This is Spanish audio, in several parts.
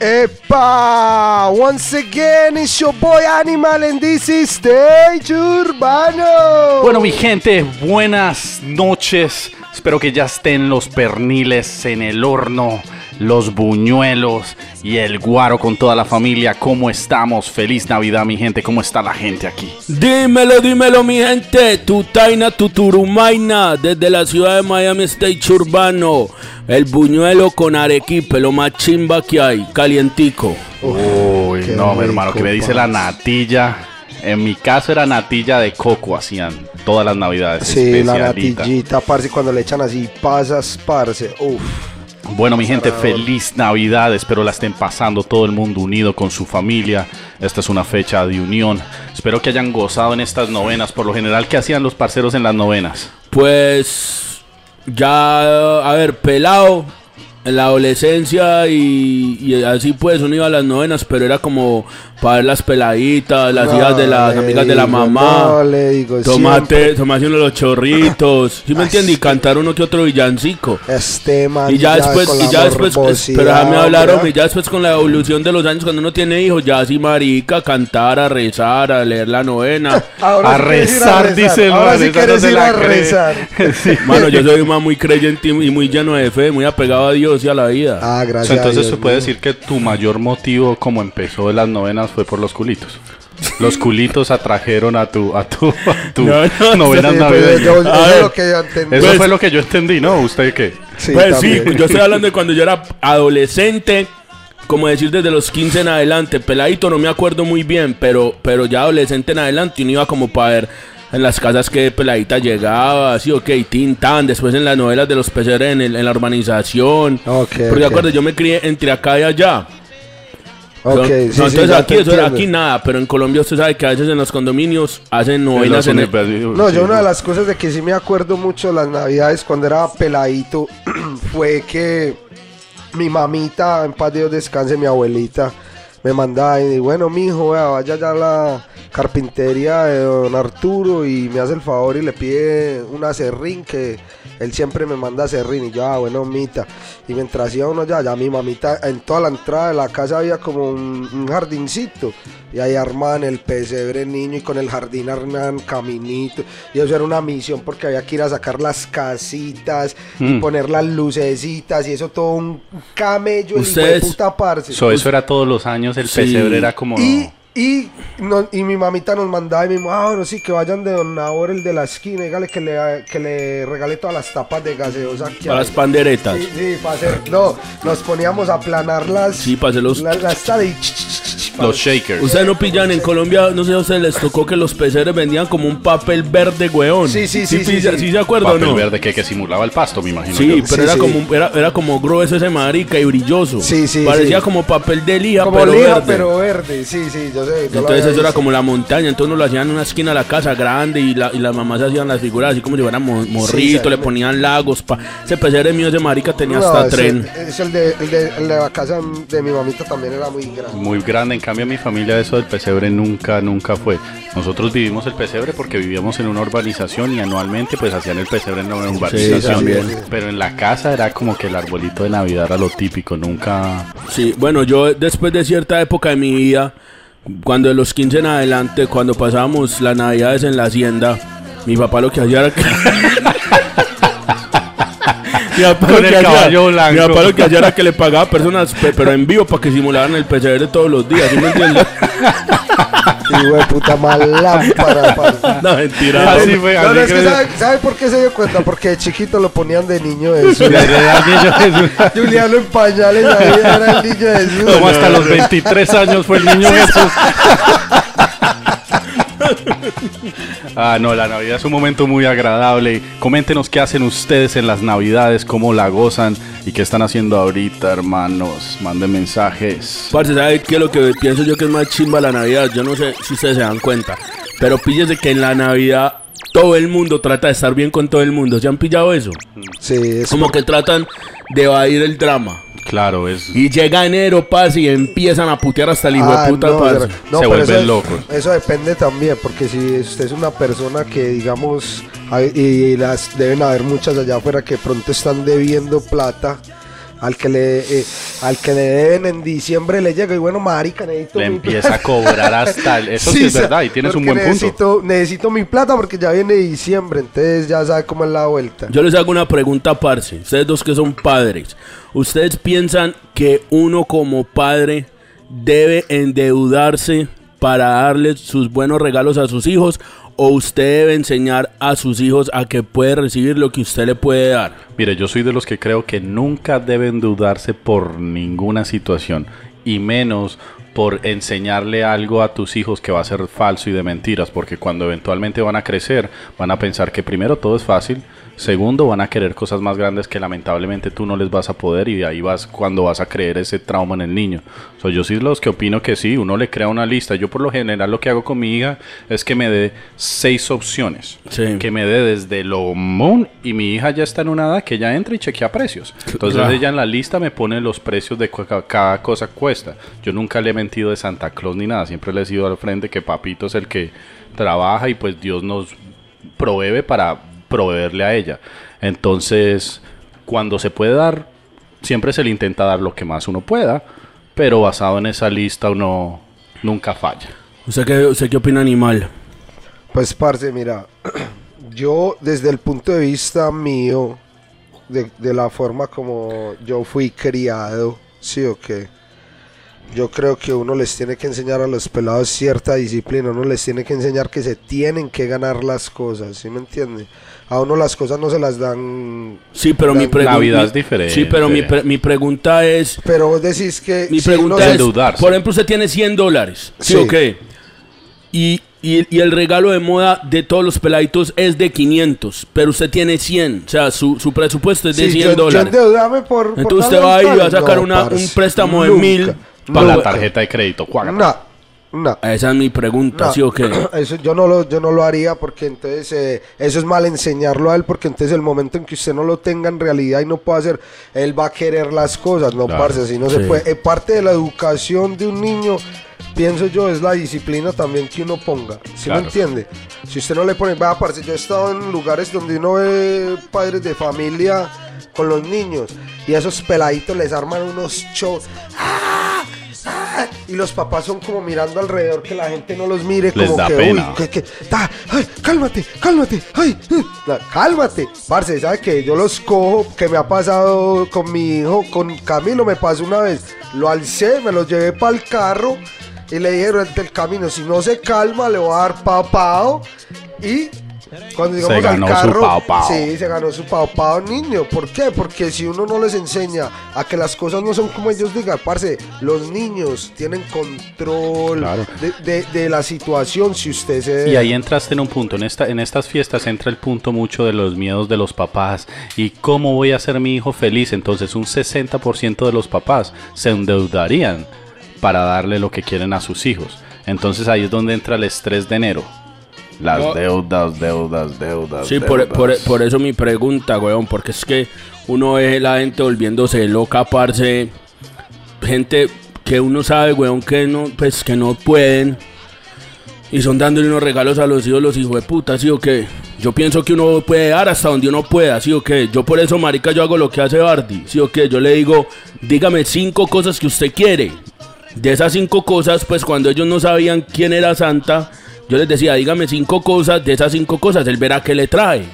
Epa! Once again, it's your boy Animal and this is Stage Urbano. Bueno, mi gente, buenas noches. Espero que ya estén los perniles en el horno, los buñuelos y el guaro con toda la familia. ¿Cómo estamos? Feliz Navidad, mi gente. ¿Cómo está la gente aquí? Dímelo, dímelo, mi gente. Tu taina, tu turumaina, desde la ciudad de Miami State Urbano. El buñuelo con arequipe, lo más chimba que hay, calientico. Uy, no, mi hermano, que me dice la natilla. En mi caso era natilla de coco, hacían todas las navidades. Sí, la natillita, parce, cuando le echan así pasas, parce. Uf. Bueno, mi gente, feliz Navidad. Espero la estén pasando todo el mundo unido con su familia. Esta es una fecha de unión. Espero que hayan gozado en estas novenas. Por lo general, ¿qué hacían los parceros en las novenas? Pues ya, a ver, pelado en la adolescencia y, así pues uno iba a las novenas, pero era como para ver las peladitas, las hijas de las amigas de la mamá. No le digo, Tomate, tomarse uno de los chorritos, ¿sí me Ay, entiende? Y sí. cantar uno que otro villancico. Este man. Y ya después, y ya después, pero déjame hablar, hombre. hombre, ya después con la evolución de los años, cuando uno tiene hijos, ya así marica, cantar, a rezar, a leer la novena. Ahora A sí rezar, dice el Ahora man, sí quieres ir a rezar. Mano, yo soy un man muy creyente y y muy lleno de fe, muy apegado a Dios y a la vida. Ah, O sea, gracias. entonces se puede decir que tu mayor motivo como empezó de las novenas fue por los culitos. Los culitos atrajeron a tu a tu, a tu No, no, novenas Sí, pero navideñas. yo- eso lo que yo entendí. Eso Pues- fue lo que yo entendí, ¿no? ¿Usted qué? Sí, pues sí, también. yo estoy hablando de cuando yo era adolescente, como decir desde los 15 en adelante, peladito no me acuerdo muy bien, pero, pero ya adolescente en adelante uno iba como para ver en las casas que peladita llegaba, así, ok, tin, tan, después en las novelas de los peseres en, el- en la urbanización. Ok, Porque ok. de acuerdo, yo me crié entre acá y allá. Ok, No, sí, no, sí, entonces aquí, eso- nada, pero en Colombia usted sabe que a veces en los condominios hacen novenas en el, No, yo una de las cosas de que sí me acuerdo mucho de las navidades cuando era peladito fue que mi mamita, en paz de Dios descanse, mi abuelita, me mandaba y bueno, mijo, vea, vaya ya a la carpintería de don Arturo y me hace el favor y le pide una serrín que él siempre me manda serrín y yo, ah, bueno, mita. Y mientras iba uno ya, ya mi mamita, en toda la entrada de la casa había como un, un jardincito y ahí armaban el pesebre niño y con el jardín armaban caminito y eso era una misión porque había que ir a sacar las casitas y Mm. poner las lucecitas y eso todo un camello y Ustedes- puta parce. So, eso era todos los años, el Sí. pesebre era como... Y, y, no- y mi mamita nos mandaba y mi mamá, ah, bueno, sí, que vayan de Don Nabor, el de la esquina, dígale que le, que le regale todas las tapas de gaseosa que para hay". las panderetas. Sí, sí, para hacer, no, nos poníamos a planar las, Sí, para hacer los- la- las Los shakers. Ustedes no pillan en Colombia, no sé si a ustedes les tocó que los peseres vendían como un papel verde, weón. Sí, sí, sí, sí, pilla- sí. se acuerdan o Papel no? verde que, que simulaba el pasto, me imagino Sí, yo. pero Sí, era sí. como un- era, era como grueso ese marica y brilloso. Sí, sí, Parecía sí. como papel de lija, Como pero lija, verde. pero verde, sí, sí, yo sé. yo lo Entonces había eso era visto. como la montaña, entonces nos lo hacían en una esquina de la casa grande y, la, y las mamás hacían las figuras así como si fueran mo- morrito, le sí. ponían lagos. Pa. Ese pesebre mío, ese marica tenía No, hasta ese- tren. el, de, el, de, el de la casa de mi mamita también era muy grande. Muy grande, en cambio en mi familia eso del pesebre nunca, nunca fue. Nosotros vivimos el pesebre porque vivíamos en una urbanización y anualmente pues hacían el pesebre en la urbanización. también. Pero en la casa era como que el arbolito de Navidad era lo típico, nunca... Sí, bueno, yo después de cierta época de mi vida, cuando de los 15 en adelante, cuando pasábamos las navidades en la hacienda, mi papá lo que hacía era. Mi papá, Con lo el que hacía- caballo blanco. mi papá lo que hacía era que le pagaba a personas, pe- pero en vivo, para que simularan el pesebre todos los días, ¿sí me entiendes? Y güey, puta mal lámpara, parce. No, mentira. Así fue, No, no, así es que. ¿sabe, sabe por qué se dio cuenta? Porque de chiquito lo ponían de niño Jesús. Juliano en pañales ahí era el niño Jesús. Como hasta los 23 años fue el niño Jesús. Ah, no, la Navidad es un momento muy agradable. Coméntenos qué hacen ustedes en las Navidades, cómo la gozan y qué están haciendo ahorita, hermanos. Manden mensajes. Parce, ¿sabe qué es lo que pienso yo que es más chimba la Navidad? Yo no sé si ustedes se dan cuenta, pero píllese que en la Navidad todo el mundo trata de estar bien con todo el mundo. ¿Se han pillado eso? Sí, es Como que tratan de evadir el drama. Claro, es. Y llega enero, parce, y empiezan a putear hasta el hijo Ah, de puta, no, parce. no, Se vuelven eso- locos. Eso depende también, porque si usted es una persona que, digamos, hay- y las deben haber muchas allá afuera que pronto están debiendo plata Al que le eh, al que le deben en diciembre le llega y bueno, marica, necesito Le mi empieza a plata. cobrar hasta el... Eso sí, Sí, es verdad y tienes un buen punto. necesito, Necesito mi plata porque ya viene diciembre, entonces ya sabe cómo es la vuelta. Yo les hago una pregunta, parce. Ustedes dos que son padres. ¿Ustedes piensan que uno como padre debe endeudarse para darles sus buenos regalos a sus hijos? ¿O usted debe enseñar a sus hijos a que puede recibir lo que usted le puede dar? Mire, yo soy de los que creo que nunca deben dudarse por ninguna situación y menos por enseñarle algo a tus hijos que va a ser falso y de mentiras, porque cuando eventualmente van a crecer, van a pensar que primero todo es fácil, segundo van a querer cosas más grandes que lamentablemente tú no les vas a poder y de ahí vas cuando vas a creer ese trauma en el niño. So, yo sí los que opino que sí, uno le crea una lista. Yo por lo general lo que hago con mi hija es que me dé seis opciones Sí. que me dé desde lo moon y mi hija ya está en una edad que ella entra y chequea precios. Entonces Claro. ella en la lista me pone los precios de cada cosa cuesta. Yo nunca le he mentido de Santa Claus ni nada, siempre le he sido al frente que papito es el que trabaja y pues Dios nos provee para proveerle a ella. Entonces, cuando se puede dar, siempre se le intenta dar lo que más uno pueda, pero basado en esa lista uno nunca falla. ¿Usted qué, usted qué opina, animal? Pues, parce, mira, yo desde el punto de vista mío, de, de la forma como yo fui criado, sí o qué, yo creo que uno les tiene que enseñar a los pelados cierta disciplina, uno les tiene que enseñar que se tienen que ganar las cosas, ¿sí me entiende? A uno las cosas no se las dan. Sí, pero mi pregunta es diferente. Sí, pero mi, mi, pregunta es. Pero vos decís que. No es. Endeudarse. Por ejemplo, usted tiene 100 dólares. Sí, sí. ok. Y, y, el regalo de moda de todos los peladitos es de 500, pero usted tiene 100, o sea, su, su presupuesto es de sí, 100 dólares. Yo por, por Entonces usted va y va a sacar no, un préstamo de 1000 para la tarjeta de crédito. No, pues. no. Esa es mi pregunta, ¿sí o qué? Eso yo no lo, yo no lo haría porque entonces eh, eso es mal enseñarlo a él porque entonces el momento en que usted no lo tenga en realidad y no pueda hacer, él va a querer las cosas, no claro. parce, si no se puede. Eh, parte de la educación de un niño pienso yo, es la disciplina también que uno ponga. ¿Sí claro. me entiende? Si usted no le pone, vea, parce, yo he estado en lugares donde uno ve padres de familia con los niños y esos peladitos les arman unos shows. ¡Ah! Y los papás son como mirando alrededor que la gente no los mire, Les como da que, pena. uy, que, que, ta, ay, cálmate, cálmate, ay, eh, la- cálmate. Parce, ¿sabe que Yo los cojo, que me ha pasado con mi hijo, con Camilo me pasó una vez. Lo alcé, me lo llevé para el carro y le dije durante el camino, si no se calma, le voy a dar papao. Y cuando Se ganó al su pao pao. sí, se ganó su pao pao niño. ¿Por qué? Porque si uno no les enseña a que las cosas no son como ellos digan, parce, los niños tienen control Claro. de, de- de la situación si usted se... Y ahí entraste en un punto, en, esta, en estas fiestas entra el punto mucho de los miedos de los papás y cómo voy a hacer mi hijo feliz. Entonces un 60% de los papás se endeudarían para darle lo que quieren a sus hijos. Entonces ahí es donde entra el estrés de enero. Las No. deudas, deudas, deudas. Sí, por, por, por eso mi pregunta, weón, porque es que uno ve la gente volviéndose loca, parce, gente que uno sabe, weón, que no, pues, que no pueden, y son dándole unos regalos a los hijos, los hijos de puta, ¿sí o qué? Yo pienso que uno puede dar hasta donde uno pueda, ¿sí o qué? Yo por eso, marica, yo hago lo que hace Bardi, ¿sí o qué? Yo le digo, dígame cinco cosas que usted quiere. De esas cinco cosas, pues cuando ellos no sabían quién era Santa, yo les decía, dígame cinco cosas, de esas cinco cosas, él verá qué le trae.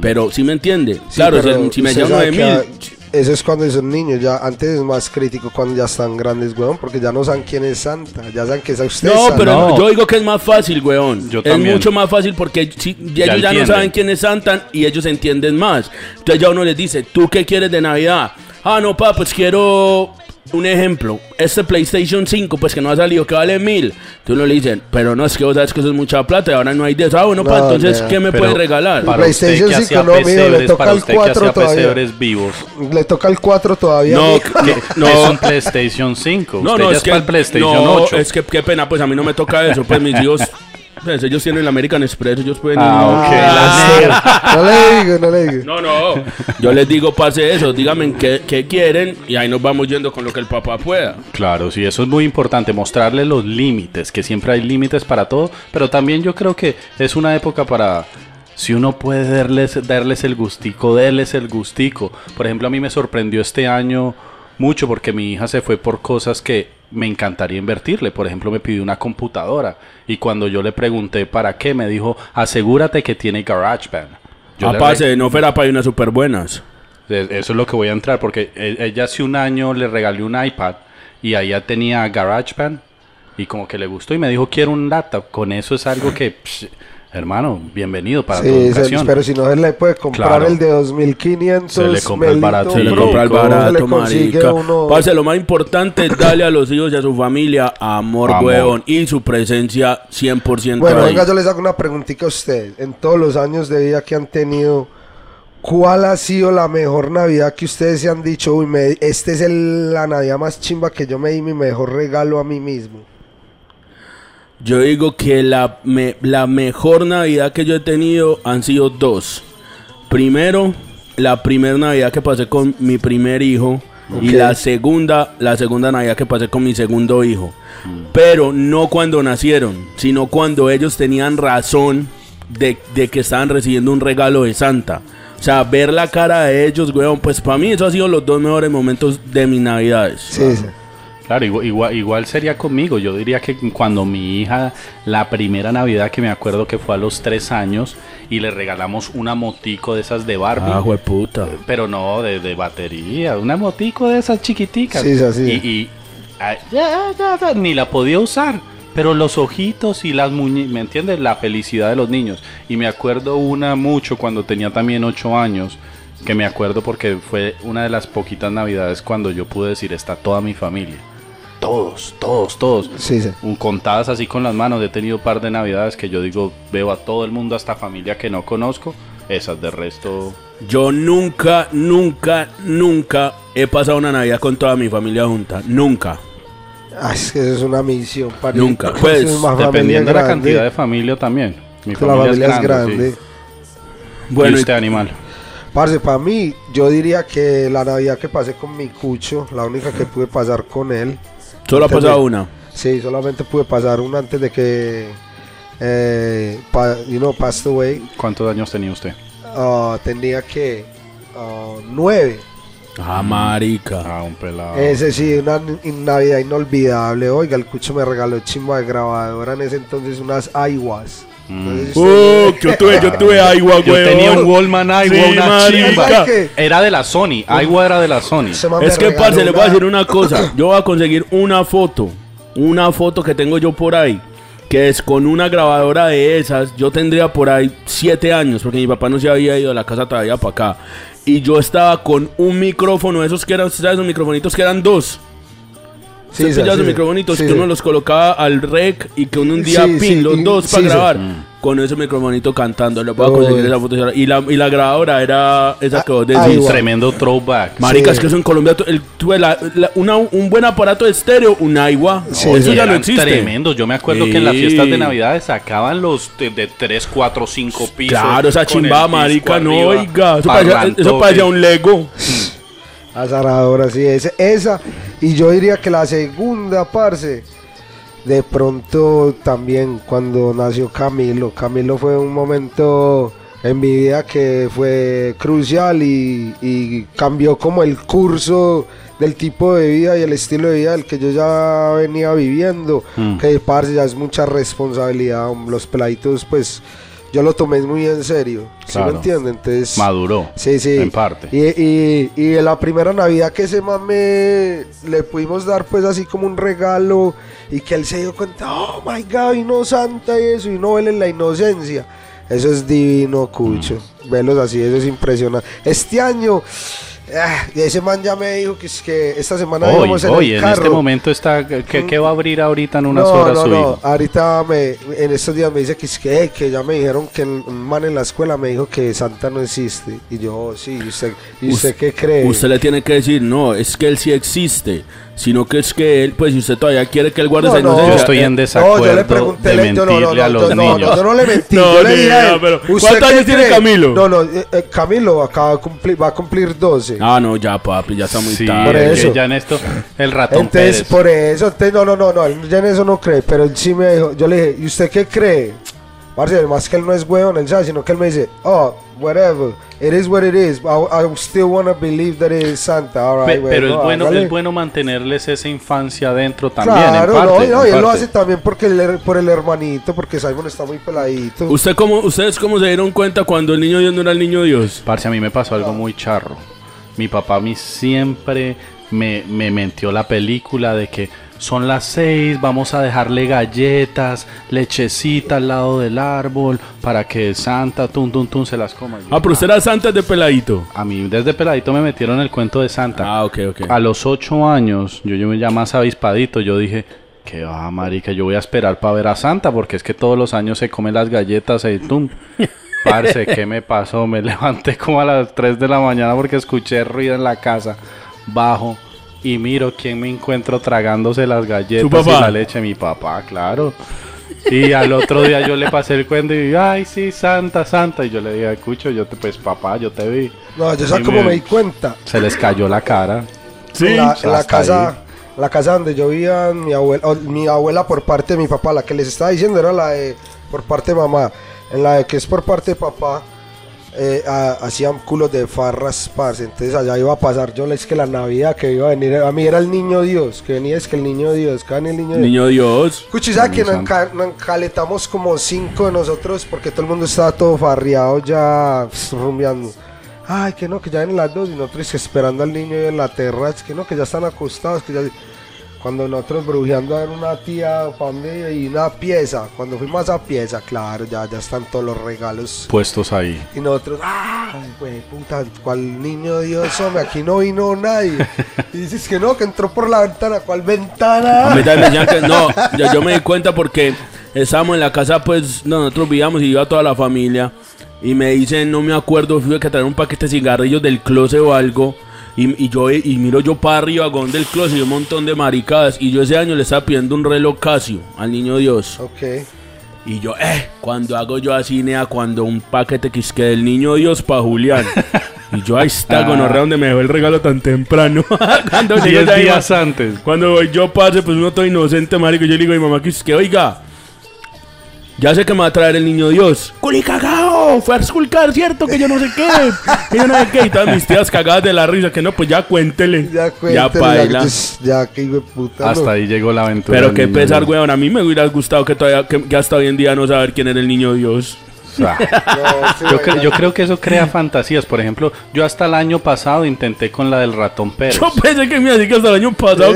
Pero, ¿sí me entiende? Sí, claro, pero si, si me 9 que mil... a- Eso es cuando son niños, ya antes es más crítico cuando ya están grandes, weón, porque ya no saben quién es Santa, ya saben que es a usted. No, Santa. pero No. yo digo que es más fácil, weón. Yo es también. mucho más fácil porque si- ya Ya ellos ya no saben quién es Santa y ellos entienden más. Entonces ya uno les dice, ¿tú qué quieres de Navidad? Ah, no, pa, pues quiero un ejemplo. Este PlayStation 5, pues que no ha salido, que vale mil. Entonces uno le dicen, pero no, es que vos sabes que eso es mucha plata y ahora no hay de eso. Ah, bueno, pa, No, entonces, no. ¿qué me Pero puedes regalar? Para usted PlayStation que 5 hacía no, mijo, le toca para el usted que 4 hacía todavía. vivos. Le toca el 4 todavía. No, que- no. Es un PlayStation 5. No, usted no, ya es que para el PlayStation no, 8. es que qué pena, pues a mí no me toca eso, pues mis hijos, pues ellos tienen el American Express, ellos pueden ir- Ah, ok, la negra. no le digo, no le digo. No, no. Yo les digo, pase eso, díganme qué, qué quieren y ahí nos vamos yendo con lo que el papá pueda. Claro, sí, eso es muy importante, mostrarle los límites, que siempre hay límites para todo, pero también yo creo que es una época para, si uno puede darles, darles el gustico, darles el gustico. Por ejemplo, a mí me sorprendió este año mucho porque mi hija se fue por cosas que me encantaría invertirle. Por ejemplo, me pidió una computadora y cuando yo le pregunté para qué, me dijo, asegúrate que tiene GarageBand. Yo Ah, parce, no fuera para unas super buenas. re- Eso es lo que voy a entrar porque e- ella hace un año le regalé un iPad y ahí ya tenía GarageBand y como que le gustó y me dijo, quiero un laptop. Con eso es algo que, psh, hermano, bienvenido para tu Sí, se- educación. pero si no se le puede comprar Claro. el de 2500. Se le compra el barato. Se le compra el barato, marica. uno- Parce, lo más importante es darle a los hijos y a su familia amor, Amor. huevón, y su presencia 100% Bueno, ahí. venga, yo les hago una preguntita a usted. En todos los años de vida que han tenido, ¿cuál ha sido la mejor Navidad que ustedes se han dicho? Uy, me, este es el- la Navidad más chimba que yo me di mi mejor regalo a mí mismo. Yo digo que la, me- la mejor Navidad que yo he tenido han sido dos. Primero, la primera Navidad que pasé con mi primer hijo. Y la segunda, la segunda Navidad que pasé con mi segundo hijo. Pero no cuando nacieron, sino cuando ellos tenían razón de, de que estaban recibiendo un regalo de Santa. O sea, ver la cara de ellos, weón, pues para mí eso ha sido los dos mejores momentos de mis Navidades. Sí, sí. Claro, igual, igual, igual sería conmigo. Yo diría que cuando mi hija, la primera Navidad que me acuerdo que fue a los tres años y le regalamos una motico de esas de Barbie. Ah, puta. Pero no, de, de batería, una motico de esas chiquiticas. Sí, es así. Y, y, ya, ya, ya, ni la podía usar. Pero los ojitos y las muñecas, ¿me entiendes? La felicidad de los niños. Y me acuerdo una mucho cuando tenía también ocho años, que me acuerdo porque fue una de las poquitas navidades cuando yo pude decir, está toda mi familia. Todos, todos, todos. Sí, sí. Un- Contadas así con las manos, he tenido un par de navidades que yo digo, veo a todo el mundo, hasta familia que no conozco. Esas de resto... Yo nunca, nunca, nunca he pasado una Navidad con toda mi familia junta. Nunca. Ah, es que eso es una misión. para Nunca. Pues, Dependiendo de la cantidad de familia también. Mi La familia, familia es es grande. grande. sí. Bueno, ¿Y y- usted, animal? Parce, para mí, yo diría que la Navidad que pasé con mi cucho, la única que pude pasar con él. Solo ha pasado de- una. Sí, solamente pude pasar una antes de que, eh, pa- you know, passed away. ¿Cuántos años tenía usted? Ah, tenía que ah, nueve. Ah, marica. Ah, un pelado. Ese sí, una Navidad inolvidable. Oiga, el cucho me regaló chimba de grabadora en ese entonces unas iWas. Mm. Oh, yo tuve, yo tuve agua, Yo weón. tenía un Wallman Iowa, Sí, una marica. Era de la Sony. Iowa era de la Sony. Es que, parce, le voy a decir una cosa. Yo voy a conseguir una foto. Una foto que tengo yo por ahí. Que es con una grabadora de esas. Yo tendría por ahí siete años. Porque mi papá no se había ido de la casa todavía para acá. Y yo estaba con un micrófono. Esos que eran, ¿sabes? Esos microfonitos que eran dos. Sí, sí, esos sí, microfonitos sí, que sí. uno los colocaba al rec y que uno un día Sí, pin, sí, los dos para sí. grabar. Con ese microfonito cantando. Oh, conseguir esa foto. Y la, y la grabadora era esa que vos Ah, decís. Tremendo throwback. Marica, Sí. es que eso en Colombia el- tuve la- la- una- un buen aparato de estéreo, un agua. Sí, eso sí. ya no existe. tremendos. Yo me acuerdo que en las fiestas de Navidad sacaban los de, de 3, 4, 5 pisos. Claro, esa chimba, marica, no, oiga. Eso parecía, eso parecía un Lego. Azaradora, sí, ese- esa. Y yo diría que la segunda, parce, de pronto también cuando nació Camilo. Camilo fue un momento en mi vida que fue crucial y, y cambió como el curso del tipo de vida y el estilo de vida del que yo ya venía viviendo. Mm. Que, parce, ya es mucha responsabilidad. Los peladitos, pues, yo lo tomé muy en serio. ¿Sí Claro. me entienden? Entonces... Maduró. Sí, sí. En parte. Y, y, y en la primera Navidad que ese mame le pudimos dar pues así como un regalo y que él se dio cuenta, oh my god, vino Santa y eso, y no en la inocencia. Eso es divino, Cucho. Mm. Velos así, eso es impresionante. Este año, ah, y ese man ya me dijo que, es que esta semana Hoy, íbamos en hoy, el en carro. este momento está. ¿qué, qué va a abrir ahorita en unas no, horas no, su no. hijo? Ahorita me, en estos días me dice que, es que, que ya me dijeron que un man en la escuela me dijo que Santa no existe. Y yo, "Oh, sí, ¿y usted, ¿y usted Us- qué cree? Usted le tiene que decir, no, es que él sí existe. Sino que es que él, pues si usted todavía quiere que él guarde No, esa no. Yo estoy eh, en No, desacuerdo yo le pregunté, de yo no, no, mentirle no, a los no, niños. no, yo no le mentí. No, yo le dije a él, pero ¿usted ¿cuántos años tiene? Camilo? No, no, eh, eh, Camilo acaba de cumplir, va a cumplir 12. Ah, no, ya, papi, ya está muy Sí, tarde. Por eso. ya en esto, el ratón Entonces, Pérez. por eso, entonces, no, no, no, no, él ya en eso no cree, pero él sí me dijo, yo le dije, ¿y usted qué cree? Parce, más que él no es huevón, él sabe, sino que él me dice, oh, whatever. It is what it is. I, I still want to believe that it is Santa. All Pe- right, pero es bueno, es bueno mantenerles esa infancia adentro también. Claro, en parte, no, y él lo hace también porque el por el hermanito, porque Simon está muy peladito. ¿Usted cómo, ¿Ustedes cómo se dieron cuenta cuando el niño Dios no era el niño Dios? Parce, a mí me pasó algo muy charro. Mi papá a mí siempre me, me mentió la película de que son las seis, vamos a dejarle galletas, lechecita al lado del árbol para que Santa, tum, tum, tum, se las coma. Yo, Ah, pero usted era Santa de peladito. A mí desde peladito me metieron el cuento de Santa. Ah, ok, ok. A los ocho años, yo, yo ya más avispadito, yo dije, que va, marica, yo voy a esperar para ver a Santa, porque es que todos los años se come las galletas y tum. Parce, ¿qué me pasó? Me levanté como a las 3 de la mañana porque escuché ruido en la casa. Bajo y miro quién me encuentro tragándose las galletas y la leche. Mi papá, claro. Y al otro día yo le pasé el cuento y ay, sí, Santa, Santa. Y yo le dije, escucho, yo te, pues papá, yo te vi. No, yo sé Y cómo me- di cuenta. Se les cayó la cara. Sí. En la, en la casa, ahí. la casa donde yo vivía, mi abuela, o, mi abuela por parte de mi papá, la que les estaba diciendo era la de por parte de mamá. En la de que es por parte de papá, eh, a- hacían culos de farras, parce. Entonces allá iba a pasar yo, es que la Navidad que iba a venir, a mí era el niño Dios, que venía es que el niño Dios, que el niño Dios. Niño Dios. ¿sabes que nos, Santo. enca- nos encaletamos como cinco de nosotros porque todo el mundo estaba todo farreado ya pss, rumbeando? Ay, que no, que ya vienen las dos y nosotros esperando al niño en la terraza, que no, que ya están acostados, que ya... Cuando nosotros brujeando a ver una tía familia y una pieza, cuando fuimos a esa pieza, claro, ya, ya están todos los regalos. Puestos ahí. Y nosotros, ¡ay, güey, puta! ¿Cuál niño Dios, hombre? Aquí no vino nadie. Y dices que no, que entró por la ventana. ¿Cuál ventana? A mí también me decían que no, yo, yo me di cuenta porque estábamos en la casa, pues no, nosotros vivíamos y iba toda la familia. Y me dicen, no me acuerdo, fui a traer un paquete de cigarrillos del closet o algo. Y, y yo y miro yo para arriba, con del closet y un montón de maricadas. Y yo ese año le estaba pidiendo un reloj Casio al niño Dios. Ok. Y yo, eh, cuando hago yo así, nea, cuando un paquete que es que del niño Dios para Julián. Y yo, ahí está, gonorrea, donde me dejó el regalo tan temprano. cuando Diez días antes. cuando voy yo pase, pues uno todo inocente, marico. Yo le digo a mi mamá que es que, oiga, ya sé que me va a traer el niño Dios. ¡Culi cagao! Fue a esculcar, ¿cierto? Que yo no sé qué. Que yo no sé qué. Y todas mis tías cagadas de la risa. Que no, pues ya cuéntele. Ya Ya cuéntale, paila. Ya, ya que hijo de puta. Hasta no. ahí llegó la aventura. Pero qué pesar, weón. A mí me hubiera gustado que todavía, que, que hasta hoy en día no saber quién era el niño Dios. No, sí, Yo, cre- ya- yo creo que eso crea fantasías. Por ejemplo, yo hasta el año pasado intenté con la del ratón Pérez. Yo pensé que me decía que hasta el año pasado.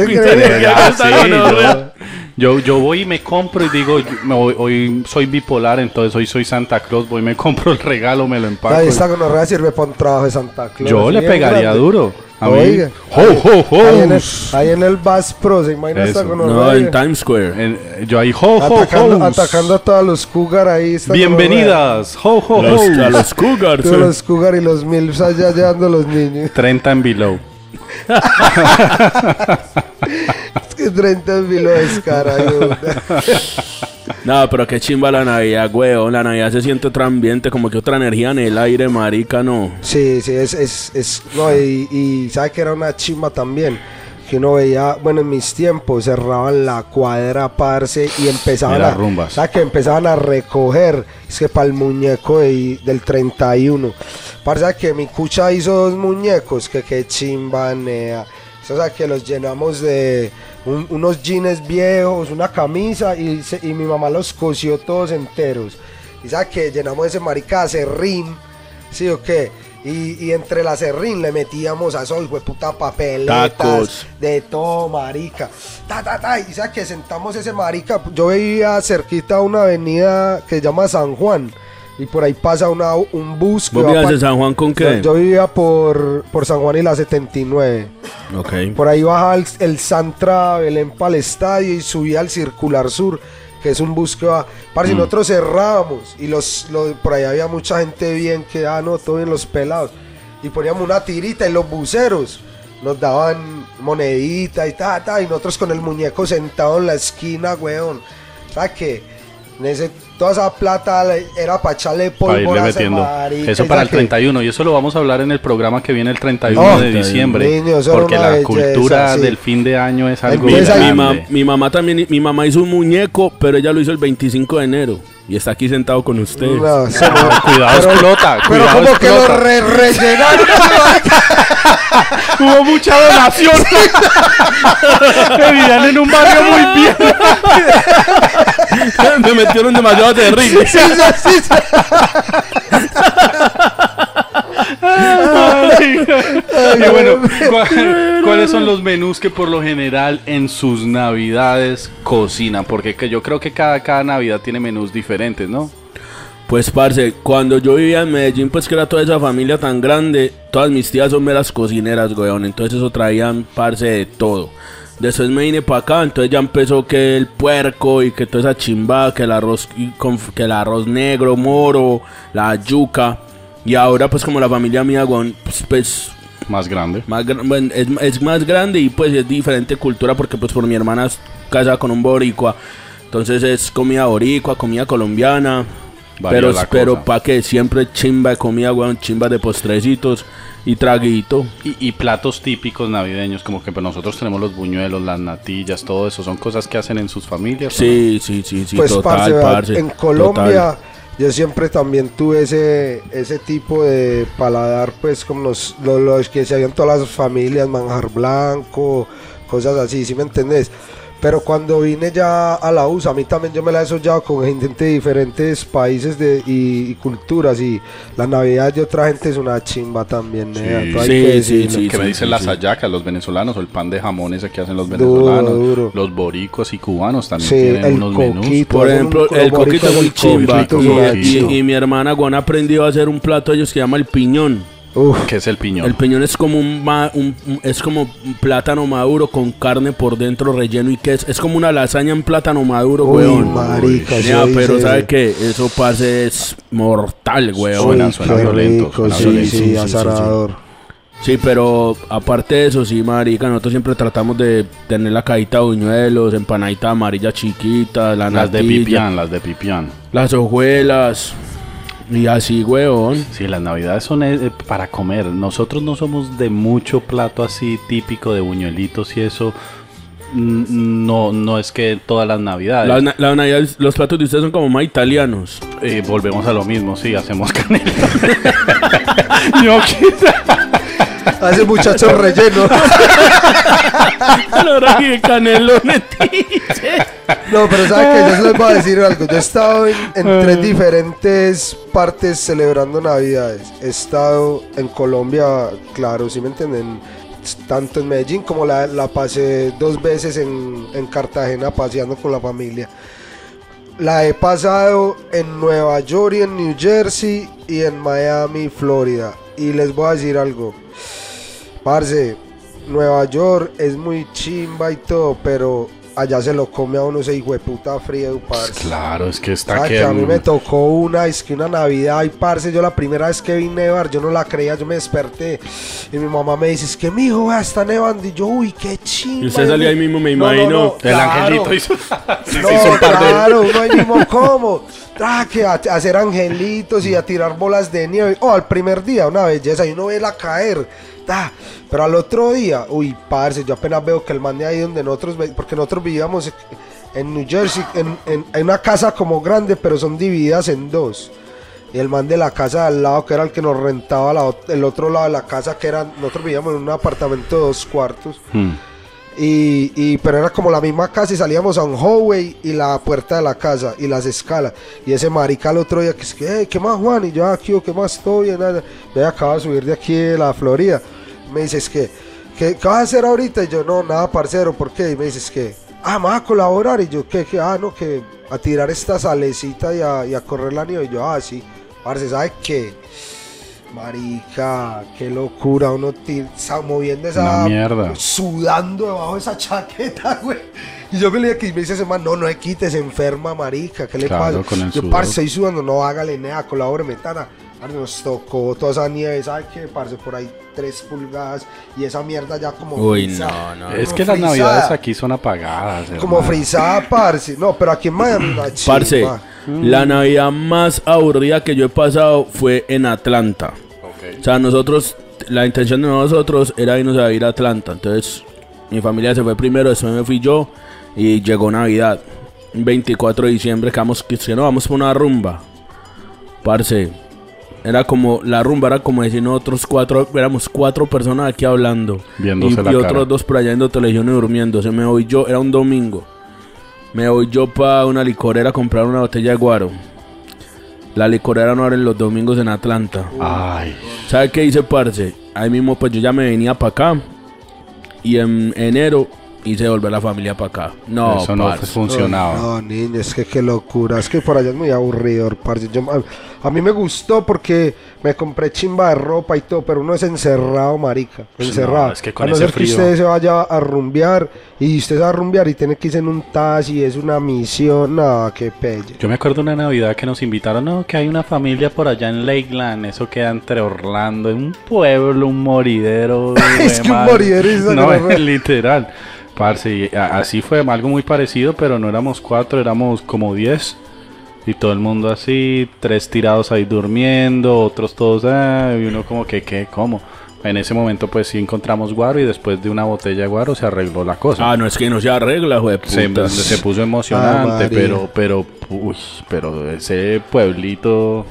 Yo, yo, voy y me compro y digo, yo- voy- hoy soy bipolar, entonces hoy soy Santa Claus, voy y me compro el regalo, me lo empaco. Ahí esta gonorrea sirve para un trabajo de Santa Claus. Yo le pegaría grande. duro. A mí, Oiga. ho, ho, ho. Ahí en el, ahí en el Bass Pro, ¿se imagina esta gonorrea? No, en Times Square. En- yo ahí, ho, ho, atacando, ho. atacando a todos los Cougar ahí. Bienvenidas, ho, ho, Los- ho. a los Cougars. gonorrea. Todos los Cougar y los Milfs allá llevando los niños. 30 en below. Es que 30 mil lo descara. yo. No, pero qué chimba la Navidad, weón. La Navidad se siente otro ambiente, como que otra energía en el aire, marica, no. Sí, sí, es, es, es no, y, y sabe que era una chimba también, que uno veía, bueno, en mis tiempos cerraban la cuadra, parce, y empezaban Era a, rumbas. sabe que empezaban a recoger, es que para el muñeco de- del 31, parce, que mi cucha hizo dos muñecos, que qué chimba, nea. o sea, que los llenamos de un- unos jeans viejos, una camisa, y, se- y mi mamá los cosió todos enteros. Y sabe que llenamos ese marica de serrín, ¿sí o qué? Y, y entre la serrín le metíamos a eso, hijo de puta papeletas, Tacos. de todo, marica. Ta, ta, ta. Y sabe que sentamos ese marica. Yo vivía cerquita a una avenida que se llama San Juan. Y por ahí pasa una, un bus que ¿Vos vivías en San Juan con qué? Yo, yo vivía por, por San Juan y la 79. Ok. Por ahí baja el, el Santra Belén para el estadio y subía al Circular Sur, que es un bus que va. Para si Mm. nosotros cerrábamos y los, los- por ahí había mucha gente bien que, ah, no, todo bien los pelados. Y poníamos una tirita y los buceros nos daban monedita y ta, ta, y nosotros con el muñeco sentado en la esquina, weón. ¿Sabes qué? En ese- toda esa plata era para echarle polvo Para irle a metiendo. marica, Eso para ¿sabe el qué? 31. Y eso lo vamos a hablar en el programa que viene el 31 Oh, de diciembre. niño, porque la belleza, cultura sí. del fin de año es algo Empieza Mi, ma- grande. mi mamá también, mi mamá hizo un muñeco, pero ella lo hizo el 25 de enero. Y está aquí sentado con ustedes. No, no. Cuidado, explota. Pero cuidado, como que lo re rellenaron. Hubo mucha donación. Vivían en un barrio muy bien. Me metieron demasiado de ring. Sí, sí, sí, sí. y bueno, ¿cuál- ¿cuáles son los menús que por lo general en sus navidades cocinan? Porque que yo creo que cada, cada navidad tiene menús diferentes, ¿no? Pues, parce, cuando yo vivía en Medellín, pues que era toda esa familia tan grande, todas mis tías son meras cocineras, weón. Entonces eso traían, parce, de todo. Después me vine para acá, entonces ya empezó que el puerco y que toda esa chimba, que el arroz, que el arroz negro, moro, la yuca. Y ahora, pues como la familia mía, pues, pues Más grande. más, bueno, es, es más grande y pues es diferente cultura porque pues por mi hermana es casada con un boricua. Entonces es comida boricua, comida colombiana. Varía pero pero pa' que siempre chimba de comida, weón, chimba de postrecitos y traguito. Y, y platos típicos navideños, como que pues, nosotros tenemos los buñuelos, las natillas, todo eso. ¿Son cosas que hacen en sus familias? Sí, sí, sí, sí, pues total, parce, en Colombia total. yo siempre también tuve ese ese tipo de paladar pues como los, los, los que se habían todas las familias manjar blanco cosas así ¿sí me entendés? Pero cuando vine ya a la USA a mí también yo me la he soñado con gente de diferentes países de, y, y culturas y la navidad de otra gente es una chimba también Sí. Sí, que sí, sí. que me dicen las sí. hallacas, los venezolanos, o el pan de jamón ese que hacen los venezolanos. duro. Los boricuas y cubanos también Sí, tienen el unos menús. coquito. Por hacen ejemplo, un el coquito es muy chimba. Y, chimba. y- y mi hermana Juan aprendió a hacer un plato ellos que se llama el piñón. Uf, ¿Qué es el piñón? El piñón es como un, ma- un- un- es como un plátano maduro con carne por dentro relleno y queso. Es como una lasaña en plátano maduro, Uy, weón. marica, Ya, eso pero dice- sabe que eso parce es mortal, weón. Suena- suena qué violento, rico, suena sí, violento. sí, Sí, sí, sí, azarador. Sí, pero aparte de eso, sí, marica, nosotros siempre tratamos de tener la cajita de buñuelos, empanadita amarilla chiquita, la las de pipián, las de pipián. las hojuelas y así, weón. Sí, las navidades son eh, eh, para comer. Nosotros no somos de mucho plato así típico de buñuelitos y eso. No, no es que todas las navidades. La, na- la Navidad- los platos de ustedes son como más italianos. Eh, volvemos a lo mismo, sí, hacemos canela. Yo quizá- Hace muchacho relleno. Ahora que canelones dice. No, pero ¿sabes qué? Yo se les voy a decir algo. Yo he estado en, en tres diferentes partes celebrando Navidades. He estado en Colombia, claro, si me entienden? Tanto en Medellín como la, la pasé dos veces en, en Cartagena paseando con la familia. La he pasado en Nueva York y en New Jersey y en Miami, Florida. Y les voy a decir algo. Parce, Nueva York es muy chimba y todo, pero allá se lo come a uno ese hijo de puta frío, parce. Claro, es que está ¿Sabe que. que a mí me tocó una, es que una Navidad, y parce, yo la primera vez que vi nevar, yo no la creía, yo me desperté y mi mamá me dice, es que mi hijo está nevando, y yo, uy, qué chimba. Y usted salió ahí mismo, me No, no, imagino. no, El claro. angelito hizo. Se hizo un par de- claro, uno ahí mismo como, ah, que a, hacer angelitos y a tirar bolas de nieve. Oh, al primer día, una belleza, y uno ve la caer. ta, Pero al otro día, uy, parce, yo apenas veo que el man de ahí donde nosotros, porque nosotros vivíamos en New Jersey, en, en- en una casa como grande, pero son divididas en dos. Y el man de la casa al lado, que era el que nos rentaba el otro lado de la casa, que era, nosotros vivíamos en un apartamento de dos cuartos. Hmm. Y, pero era como la misma casa y salíamos a un hallway y la puerta de la casa y las escalas. Y ese marica el otro día que es que, "Hey, ¿qué más Juan? Y yo "Ah, aquí, ¿qué más estoy? Nada. Yo de subir de aquí de la Florida. Me dices que, ¿qué, ¿qué vas a hacer ahorita? Y yo, no, nada, parcero, ¿por qué? Y me dices que, ah, me vas a colaborar. Y yo, ¿qué? qué? Ah, no, que a tirar esta salecita y a, y a correr la nieve. Y yo, ah, sí. Parce, ¿sabes qué? Marica, qué locura, uno sa- moviendo esa Una mierda. sudando debajo de esa chaqueta, güey. Y yo que le dije que me dice ese man, no, no se quite, se enferma, marica, ¿qué le Claro, pasa? con el yo, parce, estoy sudando, no, hágale nada, colabore, metana. Nos tocó toda esa nieve, ¿sabes qué? Parce, por ahí tres pulgadas y esa mierda ya como Uy, frisada, no, no. Es que las navidades aquí son apagadas. Como hermano. frisada, parce. No, pero aquí en Miami, Parce, la Navidad más aburrida que yo he pasado fue en Atlanta. O sea, nosotros, la intención de nosotros era irnos a ir a Atlanta. Entonces, mi familia se fue primero, después me fui yo y llegó Navidad. 24 de diciembre, que vamos, que no, vamos por una rumba. Parce, era como, la rumba era como decir nosotros cuatro, éramos cuatro personas aquí hablando. Viéndose y, la y cara. otros dos por allá viendo televisión y durmiendo. Se me voy yo, era un domingo. Me voy yo para una licorera a comprar una botella de guaro. La licorera no abre los domingos en Atlanta. Ay, ¿Sabe qué hice, parce? Ahí mismo, pues yo ya me venía para acá. Y en enero hice volver la familia para acá. No, eso no parce. funcionaba. No, niño, es que qué locura. Es que por allá es muy aburrido, parce. Yo- a, a mí me gustó porque me compré chimba de ropa y todo, pero uno es encerrado, marica. Encerrado. no, es que con a no ese ser que usted se vaya a rumbear y usted se va a rumbear y tiene que irse en un taxi, es una misión. No, qué pelle. Yo me acuerdo una Navidad que nos invitaron, no, que hay una familia por allá en Lakeland, eso queda entre Orlando, en un pueblo, un moridero. Es que un moridero es No, literal. Parce, así fue algo muy parecido, pero no éramos cuatro, éramos como diez. Y todo el mundo así, tres tirados ahí durmiendo, otros todos, ah, y uno como que, ¿qué? ¿Cómo? En ese momento pues sí encontramos guaro y después de una botella de guaro se arregló la cosa. Ah, no es que no se arregla, güey. Se, se puso Ah, emocionante, María. pero, pero, uy, pero ese pueblito,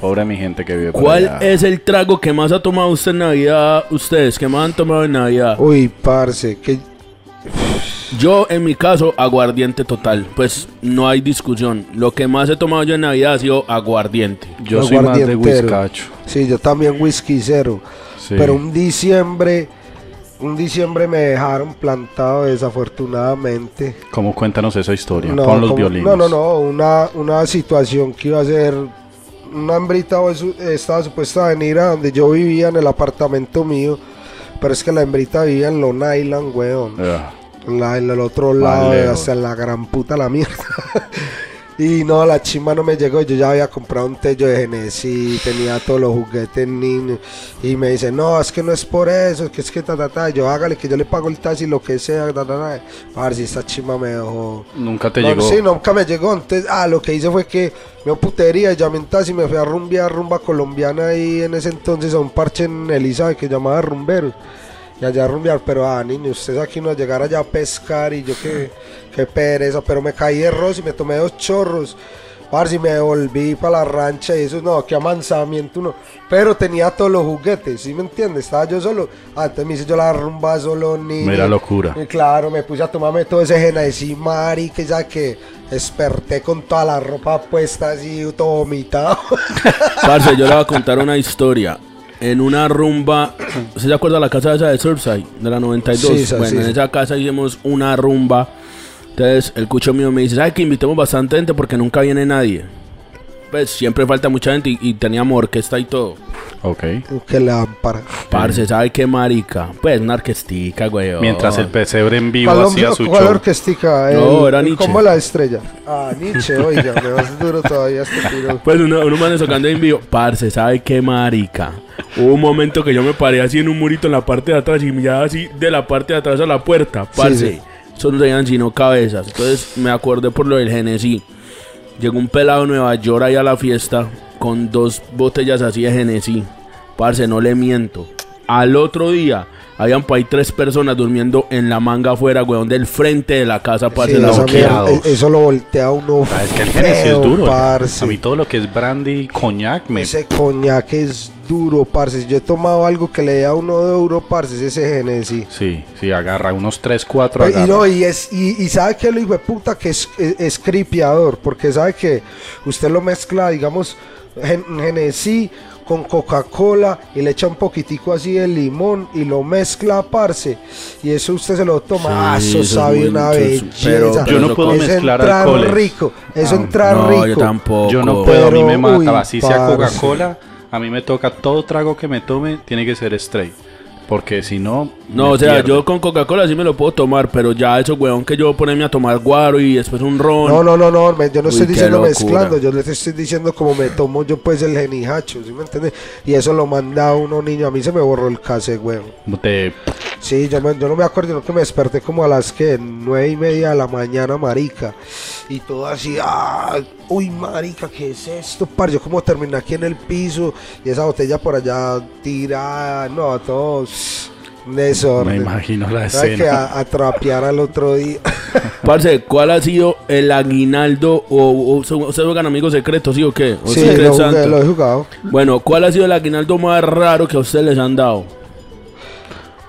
pobre mi gente que vive por ¿Cuál allá. es el trago que más ha tomado usted en Navidad? Ustedes, que más han tomado en Navidad? Uy, parce, que Yo, en mi caso, aguardiente total. Pues no hay discusión. Lo que más he tomado yo en Navidad ha sido aguardiente. Yo soy más de whiskacho. Sí, yo también whisky cero. Sí. Pero un diciembre, un diciembre me dejaron plantado desafortunadamente. ¿Cómo cuéntanos esa historia? No, Pon los como- violines. no, no, no, una, una situación que iba a ser una hembrita su- estaba supuesta a venir a donde yo vivía en el apartamento mío, pero es que la hembrita vivía en Long Island, weón. Ah, la- en el otro lado, hasta en la gran puta la mierda. y no, la chimba no me llegó. Yo ya había comprado un tello de Genesis, tenía todos los juguetes niños. Y me dice, no, es que no es por eso, que es que ta, ta, ta. Yo hágale que yo le pago el taxi, lo que sea, ta, ta, ta. A ver si esta chimba me dejó. Nunca te No, llegó. Sí, nunca me llegó. Entonces, ah, lo que hice fue que me putería y llamé en taxi y me fui a rumbear rumba colombiana ahí en ese entonces a un parche en Elizabeth que llamaba Rumberos. Y allá a rumbear, pero ah, niño, ustedes aquí no llegar allá a pescar y yo qué, qué pereza, pero me caí de arroz y me tomé dos chorros. Parce, y me volví para la rancha y eso, no, qué amansamiento, no. Pero tenía todos los juguetes, ¿sí me entiendes? Estaba yo solo. Ah, entonces me hice yo la rumba solo, niño. Mera locura. Y claro, me puse a tomarme todo ese Genesis Mari, que ya que desperté con toda la ropa puesta así, todo vomitado. Parce, yo le voy a contar una historia. En una rumba, ¿usted se acuerda de la casa esa de Surfside? De la 92. Sí, esa, bueno, sí, en esa casa hicimos una rumba. Entonces, el cucho mío me dice, ¿sabes que invitemos bastante gente porque nunca viene nadie? Pues siempre falta mucha gente y, y teníamos orquesta y todo. Ok. Qué lámpara. Parce, ¿sabe qué marica? Pues una orquestica, güey. Mientras el pesebre en vivo ¿Cuál, hacía su cuál show. orquestica? No, era Nietzsche. ¿Cómo la estrella? Ah, Nietzsche, oiga, me vas duro todavía este tiro. Pues uno, uno manes tocando en vivo. Parce, ¿sabe qué marica? Hubo un momento que yo me paré así en un murito en la parte de atrás y miraba así de la parte de atrás a la puerta. Parce, sí. eso no serían sino cabezas. Entonces me acordé por lo del Genesí. Llegó un pelado de Nueva York ahí a la fiesta con dos botellas así de Genesí. Parce, no le miento. Al otro día habían por ahí tres personas durmiendo en la manga afuera, weón, del frente de la casa, parce. Sí, mierda, bloqueados. eh, eso lo voltea uno. Ah, es que el Genesis es duro. parce. A mí todo lo que es brandy y coñac me... Ese coñac es duro, parce. Si yo he tomado algo que le dé a uno de euro, parce, es ese Genesis. Sí, sí, agarra unos 3, 4 Pues, agarra. Y, no, y, es, y, y sabe que lo hijo de puta que es, es, es cripiador, porque sabe que usted lo mezcla, digamos, gen- Genesí con Coca-Cola y le echa un poquitico así de limón y lo mezcla, parce. Y eso usted se lo toma. ah, eso eso es sabe una es- belleza. pero- Yo no puedo eso mezclar entra alcoholes. rico. Eso Ah, entra no, rico. yo tampoco. Yo no puedo, a mí me mata. uy, Así sea. Coca-Cola, a mí me toca todo trago que me tome, tiene que ser straight. Porque si no. No, o sea, pierdo. yo con Coca-Cola sí me lo puedo tomar, pero ya eso, weón, que yo ponerme a tomar guaro y después un ron. No, no, no, no, me- yo no Uy, estoy diciendo locura. mezclando, yo les estoy diciendo como me tomo yo pues el genijacho, ¿sí me entiendes? Y eso lo manda uno niño, a mí se me borró el case, weón. Te- Sí, yo, me- yo no me acuerdo, sino que me desperté como a las que nueve y media de la mañana, marica. Y todo así, ah, uy, marica, ¿qué es esto, par? Yo como terminé aquí en el piso y esa botella por allá tirada, no, todos. Desorden. Me imagino la Hay que escena. a, a trapear al otro día. Parce, ¿cuál ha sido el aguinaldo o, o se- ustedes juegan amigos secretos, sí o qué? ¿O sí, lo, jugué, lo he jugado. Bueno, ¿cuál ha sido el aguinaldo más raro que a ustedes les han dado?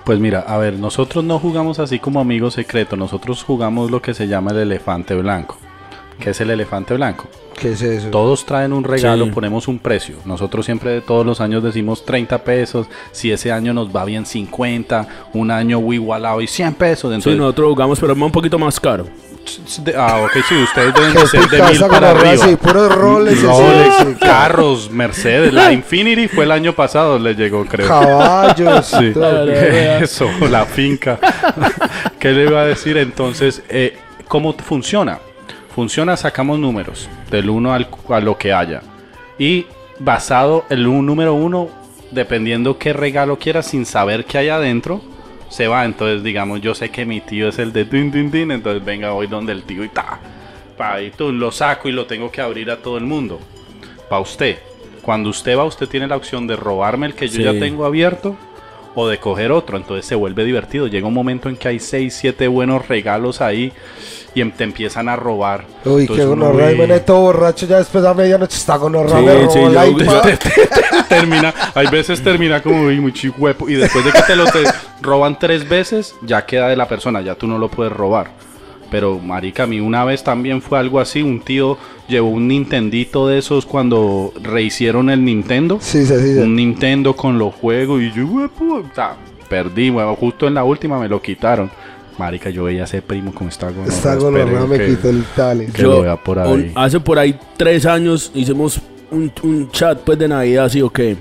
Pues mira, a ver, nosotros no jugamos así como amigos secretos, nosotros jugamos lo que se llama el elefante blanco. ¿Qué es el elefante blanco? ¿Qué es eso? Todos traen un regalo, Sí. ponemos un precio. Nosotros siempre todos los años decimos 30 pesos. Si ese año nos va bien 50, un año igualado y 100 pesos. Sí, Entonces, nosotros jugamos, pero es un poquito más caro. Ah, ok, sí, ustedes deben de ser de mil para arriba. sí, puros roles. Rolex, sí, carros, Mercedes, la Infinity fue el año pasado, le llegó, creo. Caballos. Sí. Eso, la finca. ¿Qué le iba a decir? Entonces, eh, ¿cómo funciona? Funciona, sacamos números del 1 al, a lo que haya. Y basado el un- número 1, dependiendo qué regalo quieras, sin saber qué hay adentro, se va. Entonces, digamos, yo sé que mi tío es el de din, din, din, entonces venga, voy donde el tío y ta. Pa, y tú lo saco y lo tengo que abrir a todo el mundo. Para usted. Cuando usted va, usted tiene la opción de robarme el que yo Sí. ya tengo abierto o de coger otro. Entonces se vuelve divertido. Llega un momento en que hay 6, 7 buenos regalos ahí y em- te empiezan a robar. Uy, Entonces qué uno, gonorrea. Y todo borracho ya después de medianoche. Está gonorrea. Sí, me sí, robó yo-. termina, hay veces termina como uy, muy chihuepo y después de que te lo te roban tres veces, ya queda de la persona, ya tú no lo puedes robar. Pero marica, a mí una vez también fue algo así, un tío llevó un Nintendito de esos cuando rehicieron el Nintendo. Sí, sí, sí. sí. un Nintendo con los juegos y yo, "Hue puta", perdí, weón, justo en la última me lo quitaron. Marica, yo veía a ese primo como está con Está gonorrea, me quitó el talent. Que lo vea por ahí. un- hace por ahí tres años hicimos un, un chat pues de Navidad, sí o qué.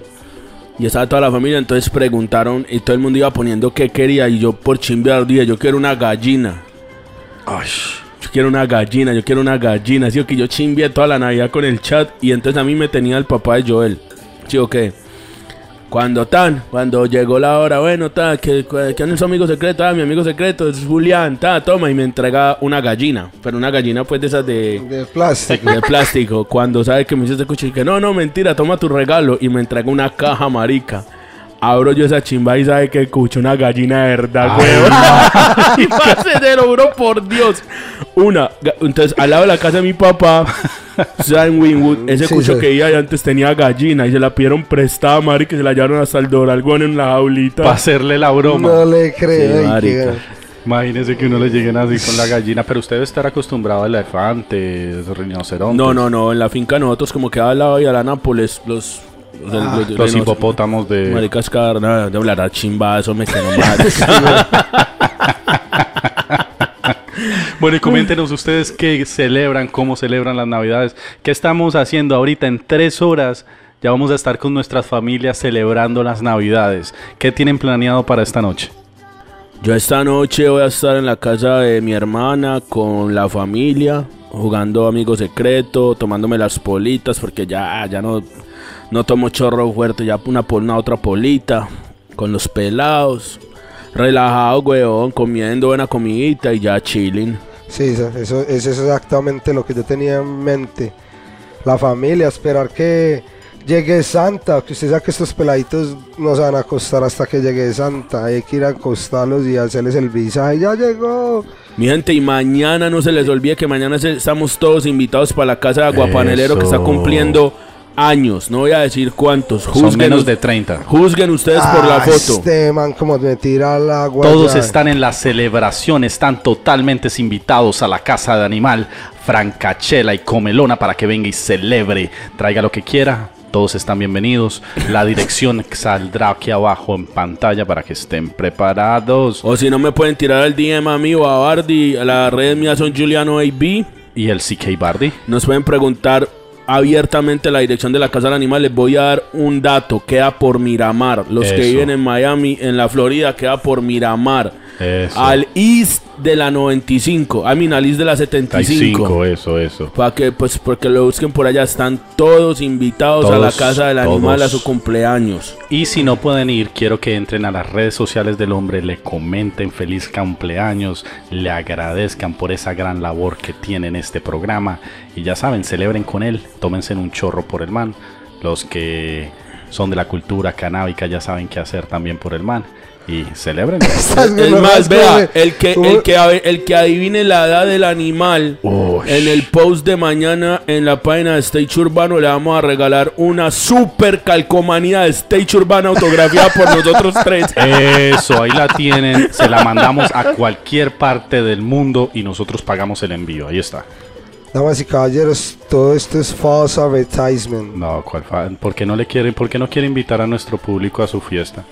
Y estaba toda la familia, entonces preguntaron y todo el mundo iba poniendo qué quería. Y yo por chimbear dije, yo quiero una gallina. Yo quiero una gallina, yo quiero una gallina. Así que yo chimbié toda la Navidad con el chat. Y entonces a mí me tenía el papá de Joel. ¿Sí o qué? Cuando tan, cuando llegó la hora, bueno, ta, que, que es su amigo secreto, ah, mi amigo secreto es Julián, ta, toma, y me entrega una gallina, pero una gallina pues de esas de, De plástico. de plástico. Cuando sabe que me hizo este cuchillo, que no, no, mentira, toma tu regalo, y me entrega una caja marica. Abro yo esa chimba y sabe que escucho una gallina de verdad, weón. y pase de lo por Dios. Una, entonces al lado de la casa de mi papá, o sea, en Winwood, ese Sí, cucho sí. que iba ahí antes tenía gallina y se la pidieron prestada, marica, y se la llevaron hasta el Doralgón en la jaulita. Para hacerle la broma. No le creo. Sí, Imagínese que uno le lleguen así con la gallina, pero usted debe estar acostumbrado a elefantes, rinocerontes. No, no, no, en la finca nosotros como que al lado y a la Nápoles, los... Los, Ah, los- Los los- hipopótamos de... Maricas carnal, de hablar a chimba, eso me quedó mal. Bueno, y coméntenos ustedes qué celebran, cómo celebran las Navidades, qué estamos haciendo ahorita en tres horas. Ya vamos a estar con nuestras familias celebrando las Navidades. ¿Qué tienen planeado para esta noche? Yo esta noche voy a estar en la casa de mi hermana con la familia, jugando amigo secreto, tomándome las politas, porque ya, ya no, no tomo chorro fuerte, ya una, una otra polita, con los pelados, relajado, weón, comiendo buena comidita y ya chilling. Sí, eso, es exactamente lo que yo tenía en mente. La familia, esperar que llegue Santa, que usted sabe que estos peladitos no se van a acostar hasta que llegue Santa. Hay que ir a acostarlos y hacerles el visaje. Ya llegó. Mi gente, y mañana no se les olvide que mañana estamos todos invitados para la casa de Aguapanelero que está cumpliendo años. No voy a decir cuántos. Son menos de 30. juzguen ustedes por la Ah, foto. Este man como me tira agua. Todos están en la celebración, están totalmente invitados a la casa de animal Francachela y Comelona para que venga y celebre. Traiga lo que quiera, todos están bienvenidos. La dirección saldrá aquí abajo en pantalla para que estén preparados. O si no me pueden tirar al DM a mí o a Bardi, las redes mías son Juliano AB. Y el CK Bardi. Nos pueden preguntar abiertamente la dirección de la casa del animal. Les voy a dar un dato. Queda por Miramar. Los que viven en Miami, en la Florida, queda por Miramar. Eso. Al east de la 95. A mí, al east de la 75. eso, eso. Para que, pues, porque lo busquen por allá. Están todos invitados a la casa del animal a su cumpleaños. Y si no pueden ir, quiero que entren a las redes sociales del hombre, le comenten feliz cumpleaños, le agradezcan por esa gran labor que tiene en este programa. Y ya saben, celebren con él, tómense un chorro por el man. Los que son de la cultura canábica ya saben qué hacer también por el man. y celebren. Es gonorreas más, vea, el que, el, que, el que adivine la edad del animal, Uy. en el post de mañana en la página de Stage Urbano le vamos a regalar una super calcomanía de Stage Urbano autografiada por nosotros tres. Eso, ahí la tienen. Se la mandamos a cualquier parte del mundo y nosotros pagamos el envío. Ahí está. Damas y caballeros, todo esto es false advertisement. No, ¿cuál fa- ¿por qué no le quieren, por qué no quiere invitar a nuestro público a su fiesta?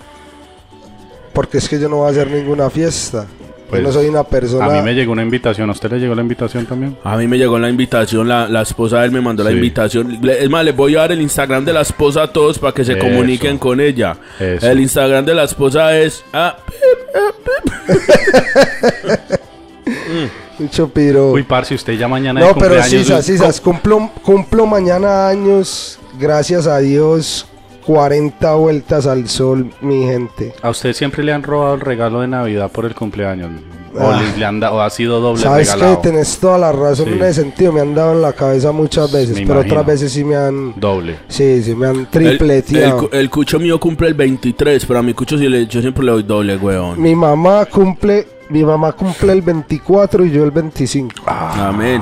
Porque es que yo no voy a hacer ninguna fiesta. Pues, yo no soy una persona. A mí me llegó una invitación. ¿A usted le llegó la invitación también? A mí me llegó la invitación, la, la esposa de él me mandó la invitación. Le- Es más, les voy a dar el Instagram de la esposa a todos para que se Eso. comuniquen con ella. Eso. El Instagram de la esposa es... ah, Mucho piro. Uy, parce, usted ya mañana no, de pero sisas, sisas, cumplo, cumplo mañana años, gracias a Dios, 40 vueltas al sol, mi gente. A usted siempre le han robado el regalo de Navidad por el cumpleaños. O, Ah. le, le han da- o ha sido doble Sabes que regalado. tenés toda la razón Sí. en ese sentido, me han dado en la cabeza muchas veces, Me pero imagino. otras veces sí me han, Doble. sí, sí me han el, el, cu- el cucho mío cumple el 23, pero a mi cucho sí le, yo siempre le doy doble, weón. Mi mamá cumple, mi mamá cumple el 24 y yo el 25. Amén.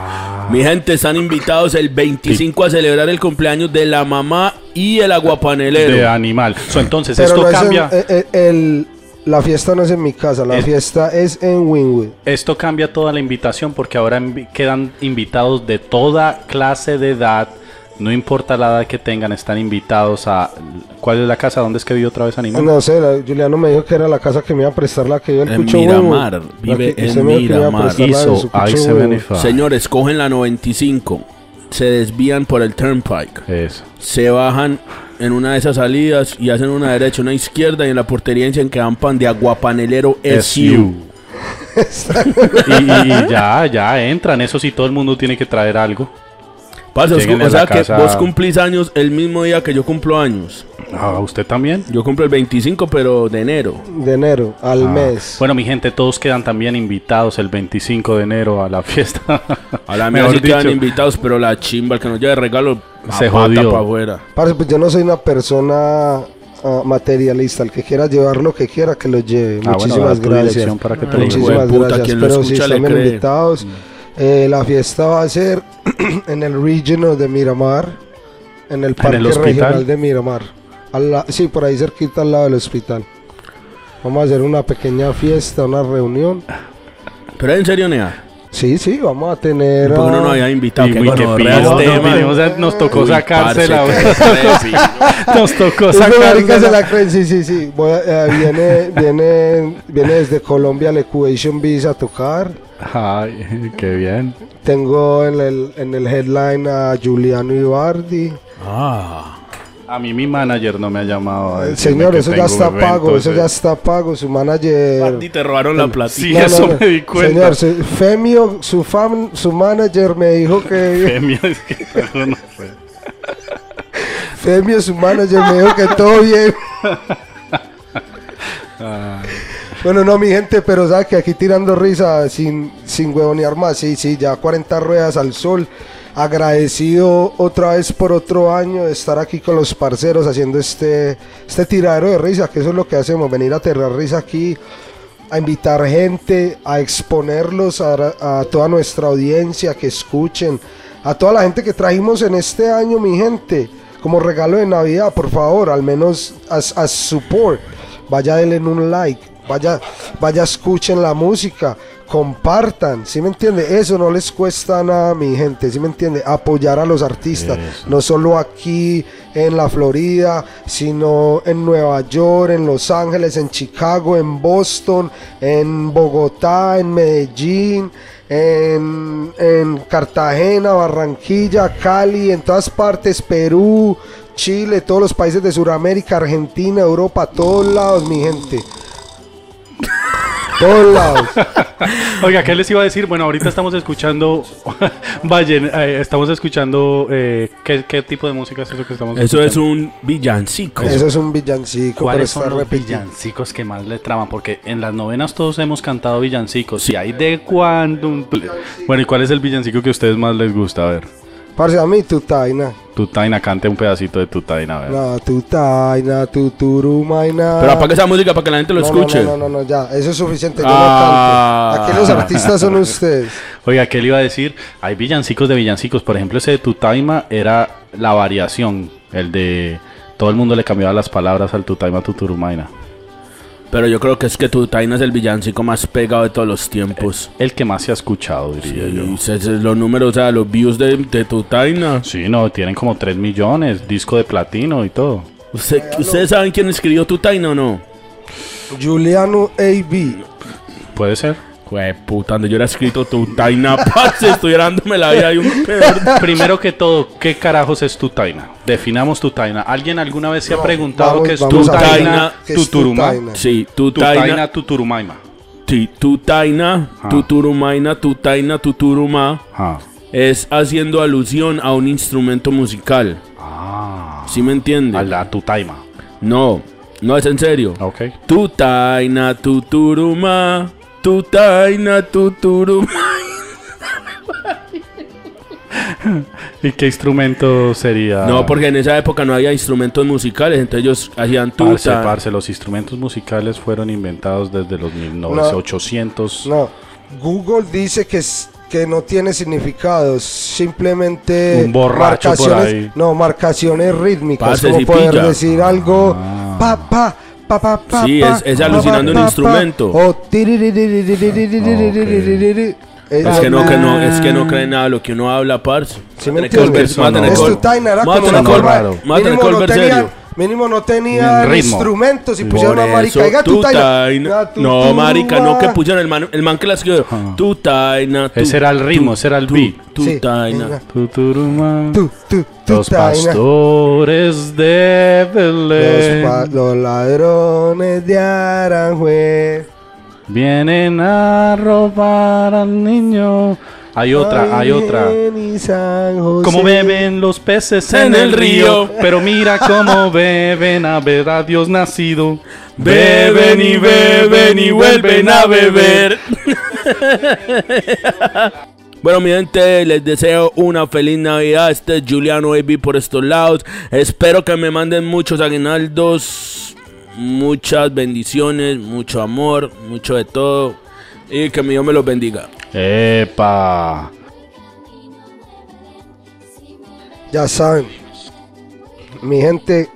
Mi gente, están invitados el 25 a celebrar el cumpleaños de la mamá y el aguapanelero. De animal. So, entonces, Pero esto no es en- cambia. eh, eh, el- la fiesta no es en mi casa, la Es- fiesta es en Winwood. Esto cambia toda la invitación porque ahora quedan invitados de toda clase de edad. No importa la edad que tengan, están invitados a. ¿Cuál es la casa? ¿Dónde es que vive otra vez Animal? No sé, la- Juliano me dijo que era la casa que me iba a prestar la que yo el En Cucho Miramar, vive que en Miramar. Hizo I-75. Winwood. Señores, cogen la 95, se desvían por el Turnpike, Eso. se bajan en una de esas salidas y hacen una derecha, una izquierda y en la portería dicen que van de aguapanelero SU. y, y- y ya, ya entran. Eso sí, todo el mundo tiene que traer algo. Lléguenle o sea que casa- vos cumplís años el mismo día que yo cumplo años. Ah, ¿Usted también? Yo cumplo el 25, pero de enero. De enero al Ah. mes. Bueno, mi gente, todos quedan también invitados el 25 de enero a la fiesta. A la Mejor sí quedan invitados, pero la chimba, el que nos lleve regalo, Se jodió. para afuera. Parce, pues yo no soy una persona ah, materialista. El que quiera llevar lo que quiera, que lo lleve. Ah, bueno, Muchísimas tu gracias. para que te Ay, Muchísimas puta, gracias. quien lo Pero escucha si le están invitados, eh, la fiesta va a ser en el region de Miramar, en el parque hospital? regional de Miramar. Al la- sí, por ahí cerquita al lado del hospital. Vamos a hacer una pequeña fiesta, una reunión. Pero en serio, Nea. Sí, sí, vamos a tener. Porque uno no había invitado. Y que este no, nos tocó Uy, sacársela. Nos tocó sacársela. la sí, sí, sí. Voy a- eh, viene, viene, viene desde Colombia el Equation Visa a tocar. Ay, qué bien. Tengo en el, en el headline a Giuliano Ibardi. Ah. A mí mi manager no me ha llamado. a Señor, eso ya está eventos, pago, eso ya está pago. Su manager. Bardi, te robaron la platita. Sí, eso me di cuenta. Señor, su, Femio, su, fam- su manager me dijo que. Femio, es que no, no sé. Femio, su manager me dijo que todo bien. Bueno, no, mi gente, pero sabe que aquí tirando risa sin, sin huevonear más. Sí, sí, ya 40 ruedas al sol. Agradecido otra vez por otro año de estar aquí con los parceros haciendo este, este tiradero de risa, que eso es lo que hacemos, venir a tirar risa aquí, a invitar gente, a exponerlos a, a toda nuestra audiencia, que escuchen, a toda la gente que trajimos en este año, mi gente, como regalo de Navidad, por favor, al menos as support, vaya denle un like, vaya, vaya escuchen la música, compartan, ¿sí me entiende? Eso no les cuesta nada, mi gente, ¿sí me entiende? Apoyar a los artistas, Eso. no solo aquí en la Florida, sino en Nueva York, en Los Ángeles, en Chicago, en Boston, en Bogotá, en Medellín, en, en Cartagena, Barranquilla, Cali, en todas partes, Perú, Chile, todos los países de Sudamérica, Argentina, Europa, todos lados, mi gente. Todos lados. Oiga, ¿qué les iba a decir? Bueno, ahorita estamos escuchando. Vayan, eh, estamos escuchando. eh, ¿qué, qué tipo de música es eso que estamos Eso escuchando? es un villancico. Eso es un villancico, pero ¿Cuáles son los repetido. villancicos que más le traban? Porque en las novenas todos hemos cantado villancicos. Si hay de cuando. Bueno, ¿y cuál es el villancico que a ustedes más les gusta? A ver. Parce, a mí tu taina. Tutaina, cante un pedacito de Tutaina, tutaina, tuturumaina. Pero apague esa música para que la gente lo no, escuche. No, no, no, no, ya, eso es suficiente, yo Ah. no canto. Aquí los artistas son ustedes. Oiga, ¿qué le iba a decir? Hay villancicos de villancicos. Por ejemplo, ese de Tutaima era la variación. El de todo el mundo le cambiaba las palabras al Tutaima Tuturumaina. Pero yo creo que es que Tutaina es el villancico más pegado de todos los tiempos. El que más se ha escuchado, diría yo. Y se- se- los números, o sea, los views de, de Tutaina. Sí, no, tienen como 3 millones, disco de platino y todo. Usted- ¿Ustedes saben quién escribió Tutaina o no? Juliano AB. Puede ser. Jue puta, donde yo era escrito Tutaina, parce, estuviera dándome la vida y un peor. Primero que todo, ¿qué carajos es Tutaina? Definamos Tutaina. ¿Alguien alguna vez se ha preguntado vamos- qué es vamos a Tutaina ver qué es Tuturuma? Sí, Tutaina, Tutaina Tuturumaima. sí, Tutaina, Ah. Tuturumaina, Tutaina, Tuturuma. Ah. Es haciendo alusión a un instrumento musical. Ah. ¿Sí me entiende? A la Tutaima. No, no es en serio. Ok. Tutaina, tuturuma. Tutaina, tuturuma. ¿Y qué instrumento sería? No, porque en esa época no había instrumentos musicales, entonces ellos hacían Parce, tuta. parce, los instrumentos musicales fueron inventados desde los 1800. No, Google dice que, es- que no tiene significados, simplemente Un borracho por ahí. no, marcaciones rítmicas, Parce, como sí poder pilla. decir algo, Ah. pa, Sí, es, es alucinando un instrumento. Oh, es que no, que ah, que nada lo que uno habla, parce. Sí, me Colbert serio mínimo no ritmo. instrumentos y pusieron una marica, diga tu taina. tu No, marica, no que pusieron el man, el man que la escribió. Tutaina. tu- Ese era el ritmo, tu- ese era el tu- beat. Sí, Tutaina. venga. Tuturuma. Tu, tu, tu Los taina. pastores de Belén los ladrones de Aranjuez. vienen a robar al niño. Hay otra, hay otra. Como beben los peces en el río, pero mira cómo beben a ver a Dios nacido. Beben y beben y vuelven a beber. Bueno, mi gente, les deseo una feliz Navidad. Este es Juliano Baby por estos lados. Espero que me manden muchos aguinaldos, muchas bendiciones, mucho amor, mucho de todo. Y que mi Dios me los bendiga. Epa. Ya saben, mi gente,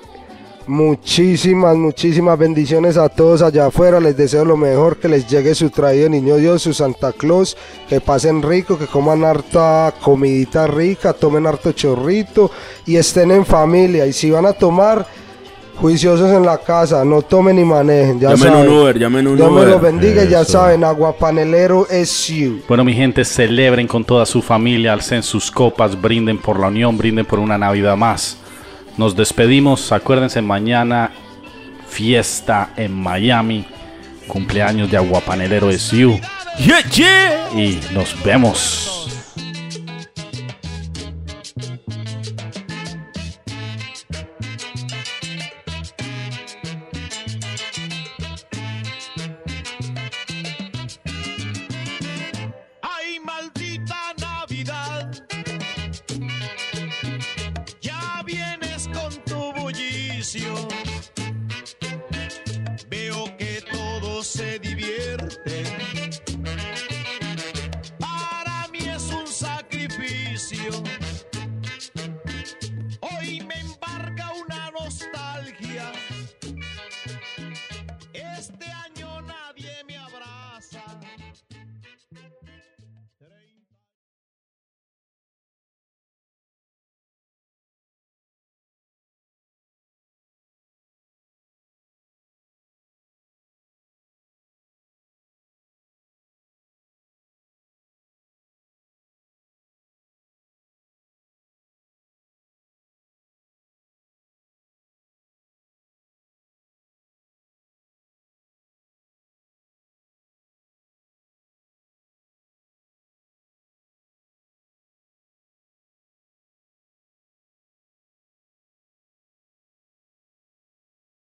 muchísimas, muchísimas bendiciones a todos allá afuera. Les deseo lo mejor, que les llegue su traído niño Dios, su Santa Claus, que pasen rico, que coman harta comidita rica, tomen harto chorrito y estén en familia. Y si van a tomar, juiciosos en la casa, no tomen ni manejen. Ya Llamen saben. un Uber, llamen un Dios me Uber. los bendiga ya saben, aguapanelero es you. Bueno, mi gente, celebren con toda su familia, alcen sus copas, brinden por la unión, brinden por una Navidad más. Nos despedimos, acuérdense, mañana fiesta en Miami, cumpleaños de Aguapanelero es You Yeah, yeah. y nos vemos.